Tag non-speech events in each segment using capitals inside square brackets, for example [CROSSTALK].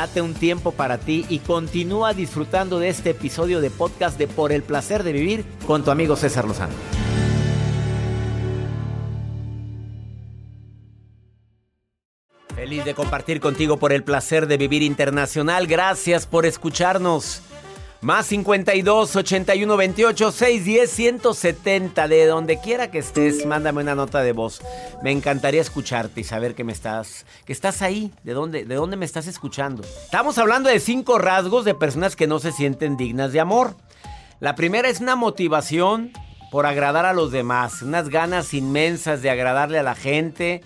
Date un tiempo para ti y continúa disfrutando de este episodio de podcast de Por el placer de vivir con tu amigo César Lozano. Feliz de compartir contigo por el placer de vivir internacional. Gracias por escucharnos. Más 52 81 28 610 170. De donde quiera que estés, mándame una nota de voz. Me encantaría escucharte y saber que me estás, que estás ahí. ¿De dónde, de dónde me estás escuchando? Estamos hablando de cinco rasgos de personas que no se sienten dignas de amor. La primera es una motivación por agradar a los demás, unas ganas inmensas de agradarle a la gente.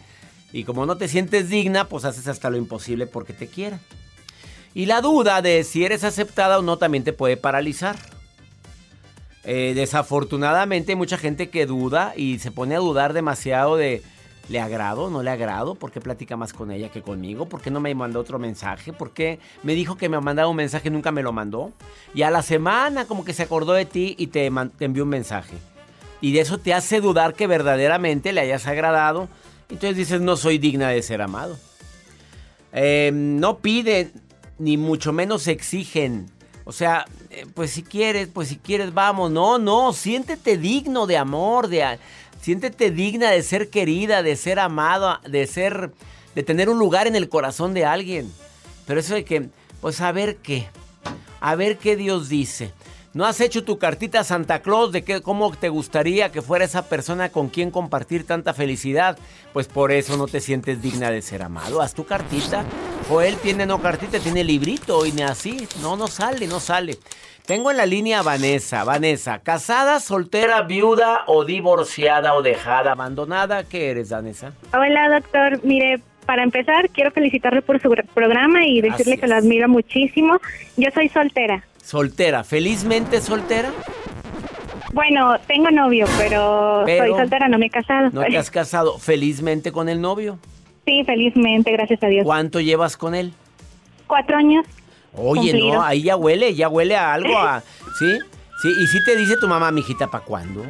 Y como no te sientes digna, pues haces hasta lo imposible porque te quieran. Y la duda de si eres aceptada o no también te puede paralizar. Eh, desafortunadamente hay mucha gente que duda y se pone a dudar demasiado de ¿le agrado? ¿No le agrado? ¿Por qué platica más con ella que conmigo? ¿Por qué no me mandó otro mensaje? ¿Por qué me dijo que me ha mandado un mensaje y nunca me lo mandó? Y a la semana como que se acordó de ti y te, envió un mensaje. Y de eso te hace dudar que verdaderamente le hayas agradado. Entonces dices, no soy digna de ser amado. Eh, no pide ni mucho menos exigen. O sea, eh, pues si quieres, pues si quieres, vamos. No, no, siéntete digno de amor, de, siéntete digna de ser querida, de ser amado, de ser, de tener un lugar en el corazón de alguien. Pero eso de que, pues a ver qué, a ver qué Dios dice. ¿No has hecho tu cartita a Santa Claus de que, cómo te gustaría que fuera esa persona con quien compartir tanta felicidad? Pues por eso no te sientes digna de ser amado. Haz tu cartita. O él tiene no cartita, tiene librito y ni así. No, no sale, no sale. Tengo en la línea a Vanessa. Vanessa, ¿casada, soltera, viuda o divorciada o dejada, abandonada? ¿Qué eres, Vanessa? Hola, doctor. Mire, para empezar, quiero felicitarle por su programa y decirle que lo admiro muchísimo. Yo soy soltera. Soltera, felizmente soltera. Bueno, tengo novio, pero, soy soltera, no me he casado. ¿No te has [LAUGHS] casado felizmente con el novio? Sí, felizmente, gracias a Dios. ¿Cuánto llevas con él? Cuatro años. Oye, no, ahí ya huele, ya huele a algo, a, [LAUGHS] ¿sí? Sí, y sí te dice tu mamá, mijita, ¿para cuándo?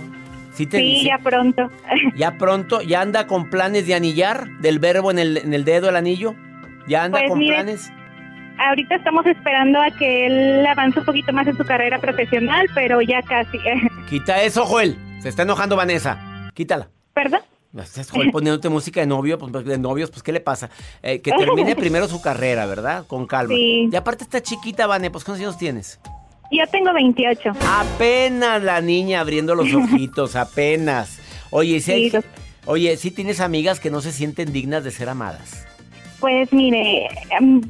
Sí, te ya pronto. [LAUGHS] ¿Ya pronto? ¿Ya anda con planes de anillar? ¿Del verbo en el, en el dedo, el anillo? ¿Ya anda pues con planes? Ahorita estamos esperando a que él avance un poquito más en su carrera profesional, pero ya casi. [LAUGHS] Quita eso, Joel. Se está enojando Vanessa. Quítala. ¿Perdón? Estás Joel poniéndote música de novio, pues, de novios, pues ¿qué le pasa? Eh, que termine [LAUGHS] primero su carrera, ¿verdad? Con calma. Sí. Y aparte está chiquita, Vane, pues ¿cuántos años tienes? Yo tengo 28. Apenas la niña abriendo los [LAUGHS] ojitos, apenas. Oye, ¿sí Sí, oye, ¿sí tienes amigas que no se sienten dignas de ser amadas? Pues mire, em,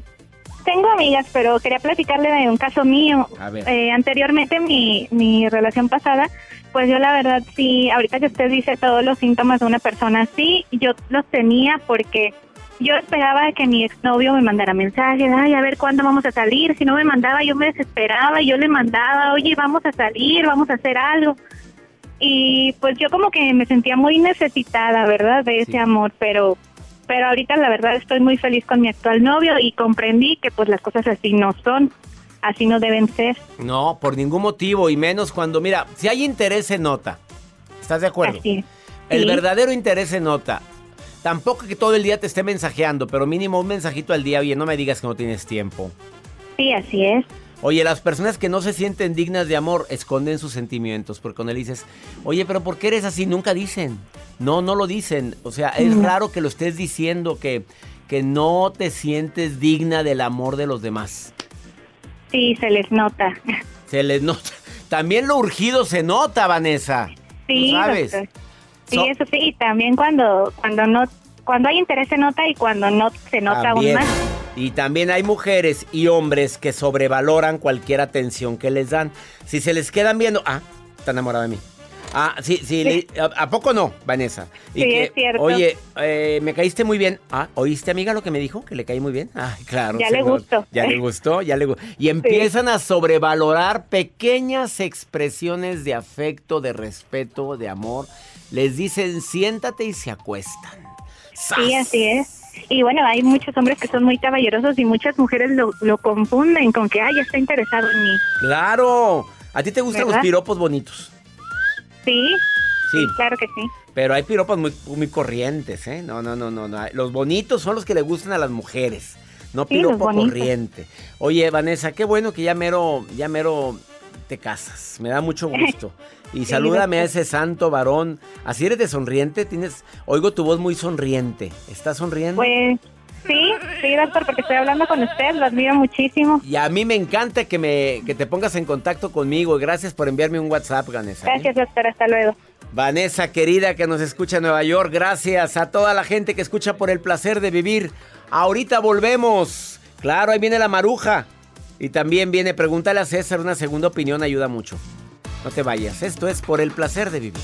tengo amigas, pero quería platicarle de un caso mío. A ver. Eh, anteriormente, mi, mi relación pasada, pues yo la verdad sí, ahorita que usted dice todos los síntomas de una persona así, yo los tenía porque yo esperaba que mi exnovio me mandara mensajes, ay, a ver cuándo vamos a salir. Si no me mandaba, yo me desesperaba, yo le mandaba, oye, vamos a salir, vamos a hacer algo. Y pues yo como que me sentía muy necesitada, ¿verdad? De ese amor, pero pero ahorita la verdad estoy muy feliz con mi actual novio y comprendí que pues las cosas así no son, así no deben ser. No, por ningún motivo y menos cuando, mira, si hay interés se nota. ¿Estás de acuerdo? Así. El Sí. verdadero interés se nota. Tampoco que todo el día te esté mensajeando, pero mínimo un mensajito al día, oye, no me digas que no tienes tiempo. Sí, así es. Oye, las personas que no se sienten dignas de amor esconden sus sentimientos, porque cuando le dices, oye, pero ¿por qué eres así? Nunca dicen. No, no lo dicen. O sea, es Mm. raro que lo estés diciendo, que, que no te sientes digna del amor de los demás. Sí, se les nota. Se les nota. [LAUGHS] También lo urgido se nota, Vanessa. Sí, ¿Tú sabes? doctor. Sí, So- eso sí, y también cuando cuando no cuando hay interés se nota y cuando no se nota aún más. Y también hay mujeres y hombres que sobrevaloran cualquier atención que les dan. Si se les quedan viendo, ah, está enamorada de mí. Ah, sí, sí, le- ¿a, a poco no, Vanessa? Y Sí, que, es cierto. Oye, eh, me caíste muy bien. Ah, ¿oíste, amiga, lo que me dijo? Que le caí muy bien. Ay, claro. Ya le gustó. Ya le gustó, ya le gustó. Y empiezan a sobrevalorar pequeñas expresiones de afecto, de respeto, de amor. Les dicen, siéntate y se acuestan. Sí, así es. Y bueno, hay muchos hombres que son muy caballerosos y muchas mujeres lo, lo confunden con que, ay, está interesado en mí. Claro. ¿A ti te gustan los piropos bonitos? Sí, Sí. claro que sí. Pero hay piropos muy, muy corrientes, ¿eh? No, no, no, no, no. Los bonitos son los que le gustan a las mujeres. No Sí, piropo corriente. Oye, Vanessa, qué bueno que ya mero, ya mero te casas. Me da mucho [LAUGHS] gusto. Y salúdame a ese santo varón. Así eres de sonriente, tienes, oigo tu voz muy sonriente. ¿Estás sonriendo? Pues sí, sí, doctor, porque estoy hablando con usted, lo admiro muchísimo. Y a mí me encanta que me que te pongas en contacto conmigo. Gracias por enviarme un WhatsApp, Vanessa. Gracias, doctor, hasta luego. Vanessa, querida, que nos escucha en Nueva York, gracias a toda la gente que escucha por el placer de vivir. Ahorita volvemos. Claro, ahí viene la maruja. Y también viene, pregúntale a César, una segunda opinión ayuda mucho. No te vayas, esto es por el placer de vivir.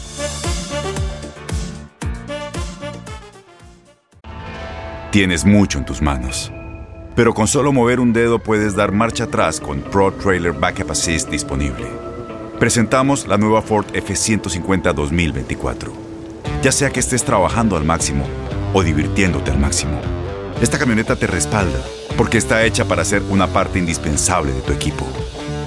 Tienes mucho en tus manos. Pero con solo mover un dedo puedes dar marcha atrás con Pro Trailer Backup Assist disponible. Presentamos la nueva Ford F150 2024. Ya sea que estés trabajando al máximo o divirtiéndote al máximo, esta camioneta te respalda porque está hecha para ser una parte indispensable de tu equipo.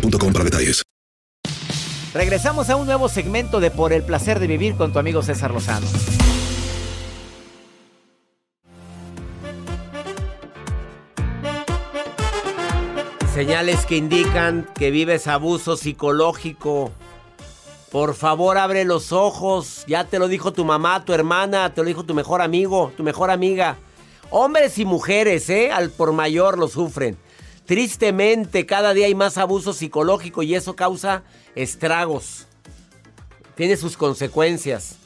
boostmobile.com para detalles. Regresamos a un nuevo segmento de Por el placer de vivir con tu amigo César Lozano. Señales que indican que vives abuso psicológico. Por favor, abre los ojos. Ya te lo dijo tu mamá, tu hermana, te lo dijo tu mejor amigo, tu mejor amiga. Hombres y mujeres, ¿eh? Al por mayor lo sufren. Tristemente, cada día hay más abuso psicológico y eso causa estragos. Tiene sus consecuencias.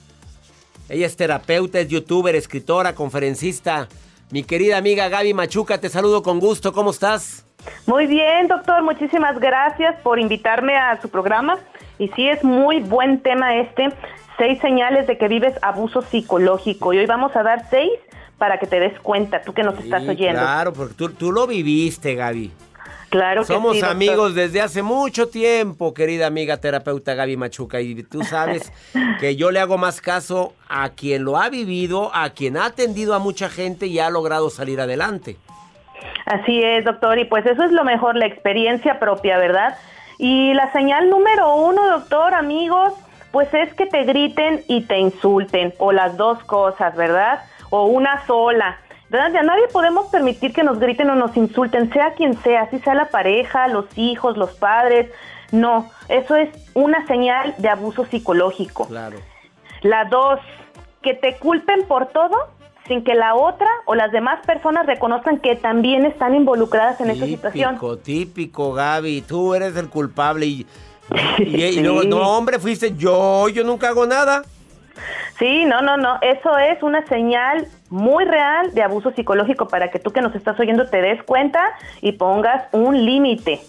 Ella es terapeuta, es youtuber, escritora, conferencista. Mi querida amiga Gaby Machuca, te saludo con gusto. ¿Cómo estás? Muy bien, doctor. Muchísimas gracias por invitarme a su programa. Y sí, es muy buen tema este. Seis señales de que vives abuso psicológico. Y hoy vamos a dar seis para que te des cuenta, tú que nos estás Sí, oyendo. Claro, porque tú, tú lo viviste, Gaby. Claro que Somos sí, doctor. amigos desde hace mucho tiempo, querida amiga terapeuta Gaby Machuca. Y tú sabes [LAUGHS] que yo le hago más caso a quien lo ha vivido, a quien ha atendido a mucha gente y ha logrado salir adelante. Así es, doctor, y pues eso es lo mejor, la experiencia propia, ¿verdad? Y la señal número uno, doctor, amigos, pues es que te griten y te insulten, o las dos cosas, ¿verdad? O una sola. ¿Verdad? Ya nadie podemos permitir que nos griten o nos insulten, sea quien sea, si sea la pareja, los hijos, los padres. No, eso es una señal de abuso psicológico. Claro. La dos, que te culpen por todo sin que la otra o las demás personas reconozcan que también están involucradas en esa situación. Típico, típico, Gaby. Tú eres el culpable y, y, y [LAUGHS] luego, no, hombre, fuiste yo, yo nunca hago nada. Sí, no, no, no. Eso es una señal muy real de abuso psicológico para que tú que nos estás oyendo te des cuenta y pongas un límite.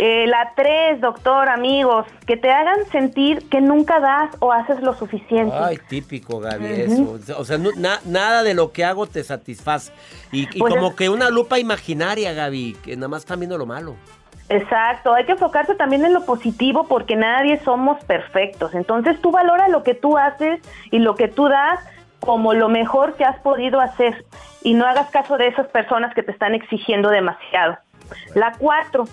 Eh, la tres, doctor, amigos, que te hagan sentir que nunca das o haces lo suficiente. Ay, típico, Gaby, eso. O sea, no- na- nada de lo que hago te satisface. Y, y Pues como es- que una lupa imaginaria, Gaby, que nada más están viendo lo malo. Exacto, hay que enfocarse también en lo positivo porque nadie somos perfectos. Entonces tú valora lo que tú haces y lo que tú das como lo mejor que has podido hacer y no hagas caso de esas personas que te están exigiendo demasiado. La cuatro,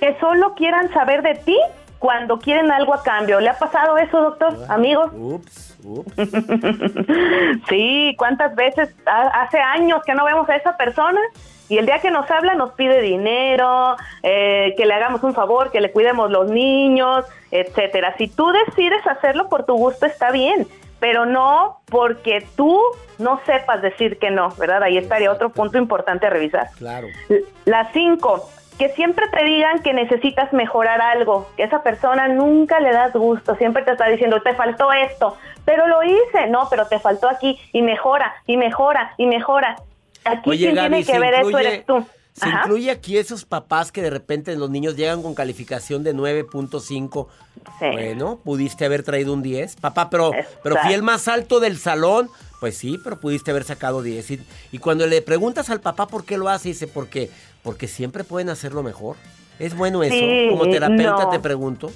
que solo quieran saber de ti cuando quieren algo a cambio. ¿Le ha pasado eso, doctor, amigos? Ups, ups. [LAUGHS] sí, ¿cuántas veces ha- hace años que no vemos a esa persona? Y el día que nos habla nos pide dinero, eh, que le hagamos un favor, que le cuidemos los niños, etcétera. Si tú decides hacerlo por tu gusto está bien, pero no porque tú no sepas decir que no, ¿verdad? Ahí estaría otro punto importante a revisar. Claro. La cinco, que siempre te digan que necesitas mejorar algo, que esa persona nunca le das gusto, siempre te está diciendo, te faltó esto, pero lo hice, no, pero te faltó aquí, y mejora, y mejora, y mejora. Aquí Oye, quien Gaby, tiene que se ver eso incluye- eres tú. Se Ajá. incluye aquí esos papás que de repente los niños llegan con calificación de 9.5. Bueno, pudiste haber traído un 10. Papá, pero, pero fui el más alto del salón. Pues sí, pero pudiste haber sacado 10. Y, y cuando le preguntas al papá por qué lo hace, dice, porque, porque siempre pueden hacerlo mejor. ¿Es bueno eso? Sí, Como terapeuta no. te pregunto.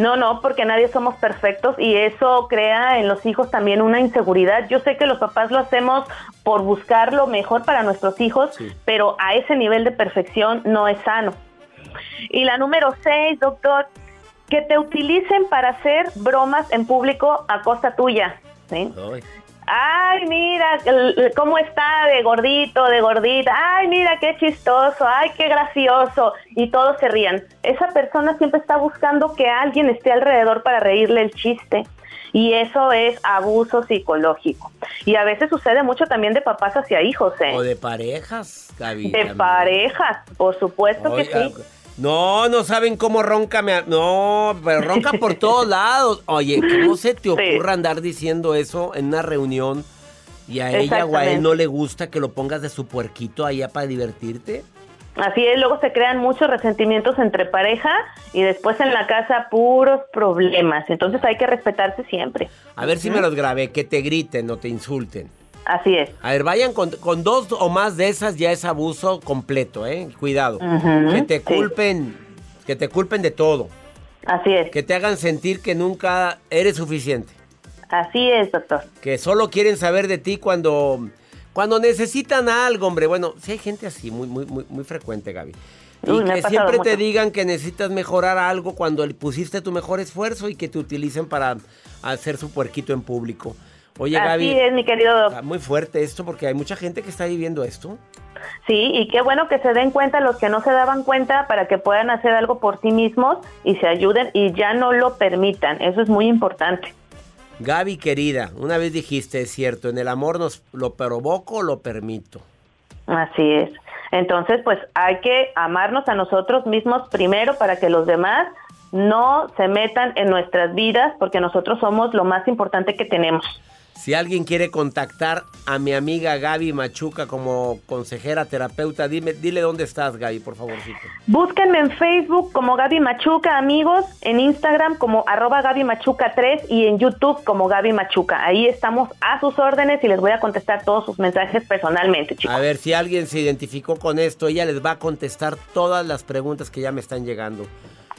No, no, porque nadie somos perfectos y eso crea en los hijos también una inseguridad. Yo sé que los papás lo hacemos por buscar lo mejor para nuestros hijos, pero a ese nivel de perfección no es sano. Y la número seis, doctor, que te utilicen para hacer bromas en público a costa tuya. ¿sí? Ay, mira cómo está de gordito, de gordita. Ay, mira qué chistoso. Ay, qué gracioso. Y todos se rían. Esa persona siempre está buscando que alguien esté alrededor para reírle el chiste. Y eso es abuso psicológico. Y a veces sucede mucho también de papás hacia hijos, ¿eh? O de parejas, Gaby. De también. parejas, por supuesto que sí. No, no saben cómo ronca. me- No, pero ronca por todos [LAUGHS] lados. Oye, ¿cómo se te ocurra andar diciendo eso en una reunión y a ella o a él no le gusta que lo pongas de su puerquito allá para divertirte? Así es, luego se crean muchos resentimientos entre pareja y después en la casa puros problemas. Entonces hay que respetarse siempre. A ver si me los grabé, que te griten o te insulten. Así es. A ver, vayan con, con dos o más de esas ya es abuso completo, ¿eh? Cuidado. Que te sí. culpen, que te culpen de todo. Así es. Que te hagan sentir que nunca eres suficiente. Así es, doctor. Que solo quieren saber de ti cuando, cuando necesitan algo, hombre. Bueno, sí hay gente así, muy, muy, muy, muy frecuente, Gaby. Y Uy, que siempre te digan que necesitas mejorar algo cuando le pusiste tu mejor esfuerzo y que te utilicen para hacer su puerquito en público. Oye, Así Gaby. es, mi querido. Está muy fuerte esto porque hay mucha gente que está viviendo esto. Sí, y qué bueno que se den cuenta los que no se daban cuenta para que puedan hacer algo por sí mismos y se ayuden y ya no lo permitan. Eso es muy importante. Gaby, querida, una vez dijiste, es cierto, en el amor nos lo provoco o lo permito. Así es. Entonces, pues hay que amarnos a nosotros mismos primero para que los demás no se metan en nuestras vidas porque nosotros somos lo más importante que tenemos. Si alguien quiere contactar a mi amiga Gaby Machuca como consejera terapeuta, dime, dile dónde estás, Gaby, por favorcito. Búsquenme en Facebook como Gaby Machuca, amigos, en Instagram como arroba Gaby Machuca 3 y en YouTube como Gaby Machuca. Ahí estamos a sus órdenes y les voy a contestar todos sus mensajes personalmente, chicos. A ver, si alguien se identificó con esto, ella les va a contestar todas las preguntas que ya me están llegando.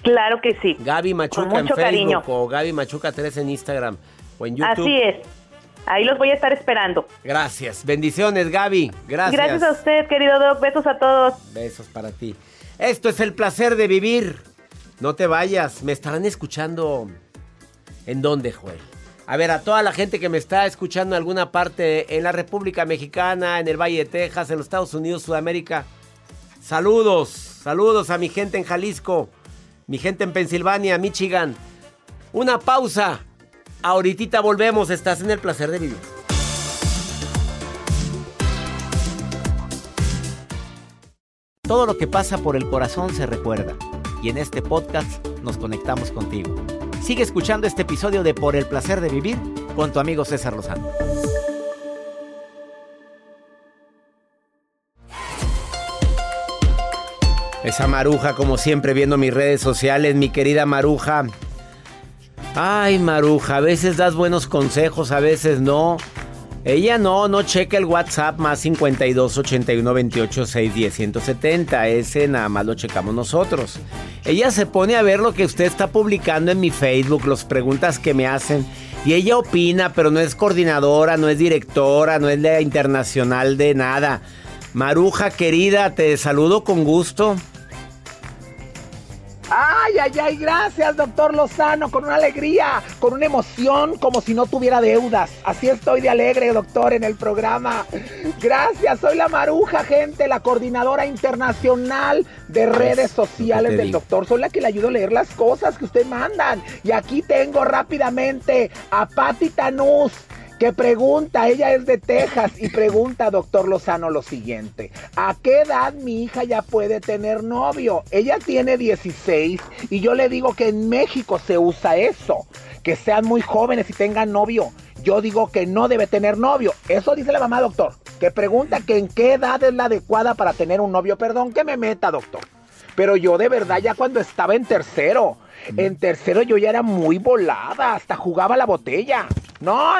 Claro que sí. Gaby Machuca Con en Facebook cariño. o Gaby Machuca 3 en Instagram o en YouTube. Así es. Ahí los voy a estar esperando. Gracias. Bendiciones, Gaby. Gracias. Gracias a usted, querido Doc. Besos a todos. Besos para ti. Esto es el placer de vivir. No te vayas. Me estarán escuchando. ¿En dónde, Joel? A ver, a toda la gente que me está escuchando en alguna parte en la República Mexicana, en el Valle de Texas, en los Estados Unidos, Sudamérica. Saludos, saludos a mi gente en Jalisco, mi gente en Pensilvania, Michigan. Una pausa. Ahorita volvemos, estás en el placer de vivir. Todo lo que pasa por el corazón se recuerda y en este podcast nos conectamos contigo. Sigue escuchando este episodio de Por el placer de vivir con tu amigo César Lozano. Esa maruja, como siempre, viendo mis redes sociales, mi querida maruja. Ay, maruja, a veces das buenos consejos, a veces no. Ella no, no checa el WhatsApp más 52 81 28 6 10 170. Ese nada más lo checamos nosotros. Ella se pone a ver lo que usted está publicando en mi Facebook, las preguntas que me hacen. Y ella opina, pero no es coordinadora, no es directora, no es la internacional de nada. Maruja querida, te saludo con gusto. Ay, ay, ay, gracias, doctor Lozano, con una alegría, con una emoción, como si no tuviera deudas. Así estoy de alegre, doctor, en el programa. Gracias, soy la Maruja, gente, la coordinadora internacional de redes sociales del doctor. Soy la que le ayudo a leer las cosas que usted mandan. Y aquí tengo rápidamente a Pati Tanús que pregunta, ella es de Texas y pregunta, doctor Lozano, lo siguiente. ¿A qué edad mi hija ya puede tener novio? Ella tiene 16 y yo le digo que en México se usa eso, que sean muy jóvenes y tengan novio. Yo digo que no debe tener novio. Eso dice la mamá, doctor. Que pregunta que en qué edad es la adecuada para tener un novio. Perdón que me meta, doctor. Pero yo de verdad ya cuando estaba en tercero, en tercero yo ya era muy volada, hasta jugaba la botella. No,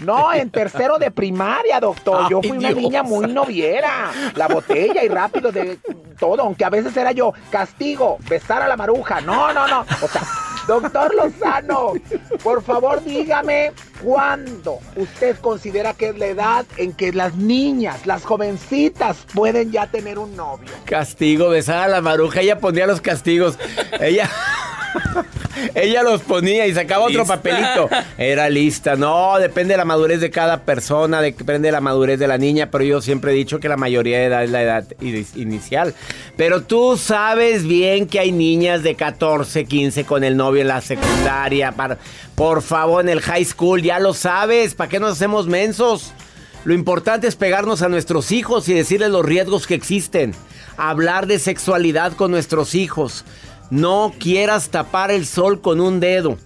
no, en tercero de primaria, doctor. Yo fui una niña muy noviera. La botella y rápido de todo, aunque a veces era yo, castigo, besar a la maruja. No, no, no. O sea, doctor Lozano, por favor dígame cuándo usted considera que es la edad en que las niñas, las jovencitas, pueden ya tener un novio. Castigo, besar a la maruja. Ella ponía los castigos. Ella. Ella los ponía y sacaba otro papelito. Era lista. No, depende de la madurez de cada persona, depende de la madurez de la niña, pero yo siempre he dicho que la mayoría de edad es la edad inicial. Pero tú sabes bien que hay niñas de 14, 15 con el novio en la secundaria. por favor, en el high school, ya lo sabes. ¿Para qué nos hacemos mensos? Lo importante es pegarnos a nuestros hijos y decirles los riesgos que existen. Hablar de sexualidad con nuestros hijos. No quieras tapar el sol con un dedo.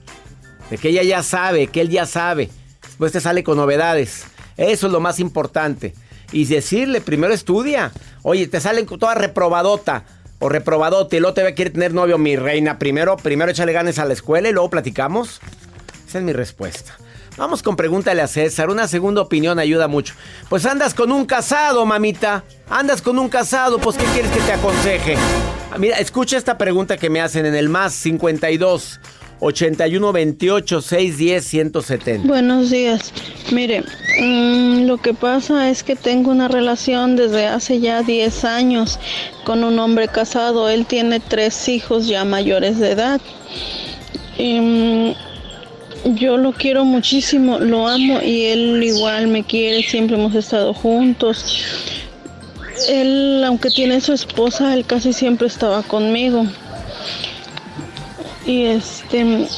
De que ella ya sabe, que él ya sabe. Después te sale con novedades. Eso es lo más importante. Y decirle, primero estudia. Oye, te salen toda reprobadota o reprobadote y luego te va a querer tener novio, mi reina. Primero, primero échale ganas a la escuela y luego platicamos. Esa es mi respuesta. Vamos con pregúntale a César. Una segunda opinión ayuda mucho. Pues andas con un casado, mamita. Andas con un casado, pues ¿qué quieres que te aconseje? Ah, mira, escucha esta pregunta que me hacen en el más 52 81 28 610 170. Buenos días. Mire, mm, lo que pasa es que tengo una relación desde hace ya 10 años con un hombre casado. Él tiene tres hijos ya mayores de edad. Y, mm, yo lo quiero muchísimo, lo amo y él igual me quiere, siempre hemos estado juntos. Él, aunque tiene su esposa, él casi siempre estaba conmigo. Y este,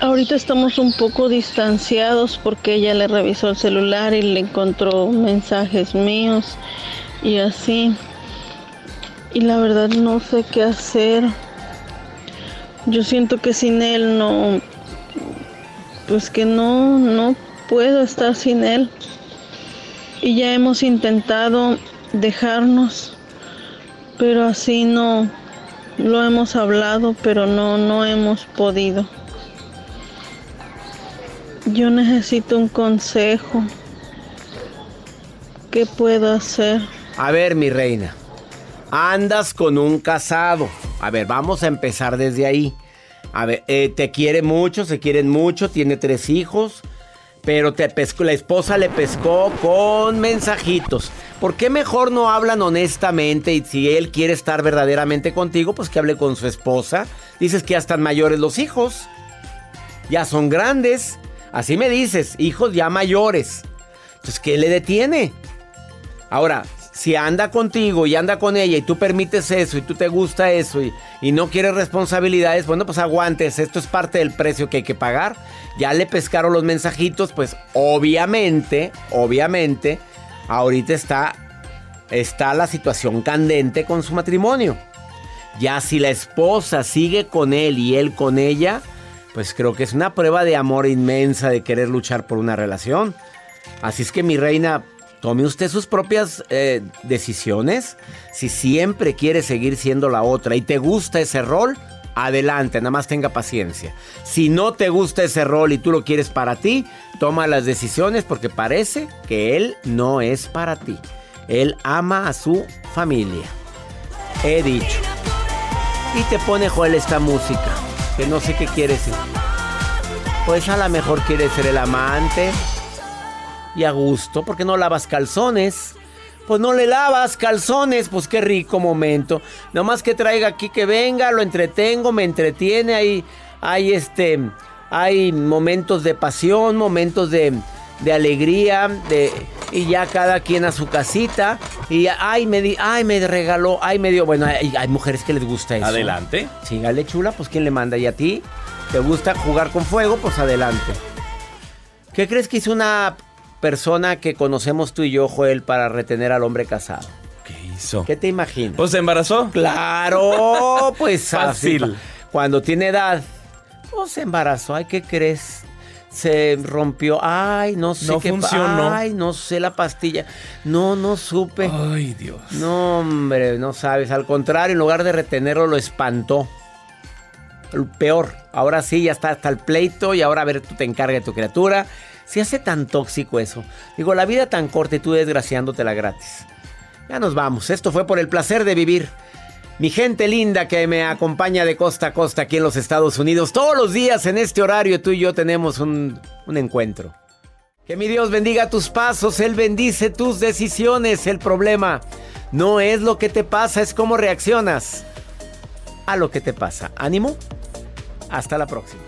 ahorita estamos un poco distanciados porque ella le revisó el celular y le encontró mensajes míos y así. Y la verdad no sé qué hacer. Yo siento que sin él no, pues que no, no puedo estar sin él. Y ya hemos intentado dejarnos, pero así no, lo hemos hablado, pero no, no hemos podido. Yo necesito un consejo. ¿Qué puedo hacer? A ver, mi reina, andas con un casado. A ver, vamos a empezar desde ahí. A ver, eh, te quiere mucho, se quieren mucho, tiene tres hijos, pero te pescó, la esposa le pescó con mensajitos. ¿Por qué mejor no hablan honestamente y si él quiere estar verdaderamente contigo, pues que hable con su esposa? Dices que ya están mayores los hijos, ya son grandes, así me dices, hijos ya mayores. Entonces, ¿qué le detiene? Ahora, si anda contigo y anda con ella y tú permites eso y tú te gusta eso y, no quieres responsabilidades, bueno, pues aguantes, esto es parte del precio que hay que pagar. Ya le pescaron los mensajitos, pues obviamente, obviamente, ahorita está está la situación candente con su matrimonio. Ya si la esposa sigue con él y él con ella, pues creo que es una prueba de amor inmensa de querer luchar por una relación. Así es que mi reina, tome usted sus propias eh, decisiones. Si siempre quiere seguir siendo la otra y te gusta ese rol, adelante, nada más tenga paciencia. Si no te gusta ese rol y tú lo quieres para ti, toma las decisiones porque parece que él no es para ti. Él ama a su familia. He dicho. Y te pone Joel esta música, que no sé qué quiere decir. Pues a lo mejor quiere ser el amante. Y a gusto, porque no lavas calzones. Pues no le lavas calzones, pues qué rico momento. Nomás que traiga aquí que venga, lo entretengo, me entretiene. Hay, hay este, hay momentos de pasión, momentos de, de alegría, de, y ya cada quien a su casita. Y ay, me, di, ay, me regaló, ay, me dio. Bueno, hay, hay mujeres que les gusta eso. Adelante. Sígale, chula, pues ¿quién le manda? ¿Y a ti? ¿Te gusta jugar con fuego? Pues adelante. ¿Qué crees que hizo una persona que conocemos tú y yo, Joel, para retener al hombre casado? ¿Qué hizo? ¿Qué te imaginas? ¿Pues se embarazó? Claro, pues Fácil. así, Cuando tiene edad, pues se embarazó. Ay, ¿qué crees? Se rompió. Ay, no sé No qué funcionó. Ay, no sé la pastilla. No, no supe. Ay, Dios. No, hombre, no sabes. Al contrario, en lugar de retenerlo, lo espantó. Peor. Ahora sí, ya está hasta el pleito y ahora a ver, tú te encargas de tu criatura. Se hace tan tóxico eso. Digo, la vida tan corta y tú desgraciándotela gratis. Ya nos vamos. Esto fue por el placer de vivir. Mi gente linda que me acompaña de costa a costa aquí en los Estados Unidos. Todos los días en este horario tú y yo tenemos un, un encuentro. Que mi Dios bendiga tus pasos, Él bendice tus decisiones. El problema no es lo que te pasa, es cómo reaccionas a lo que te pasa. Ánimo. Hasta la próxima.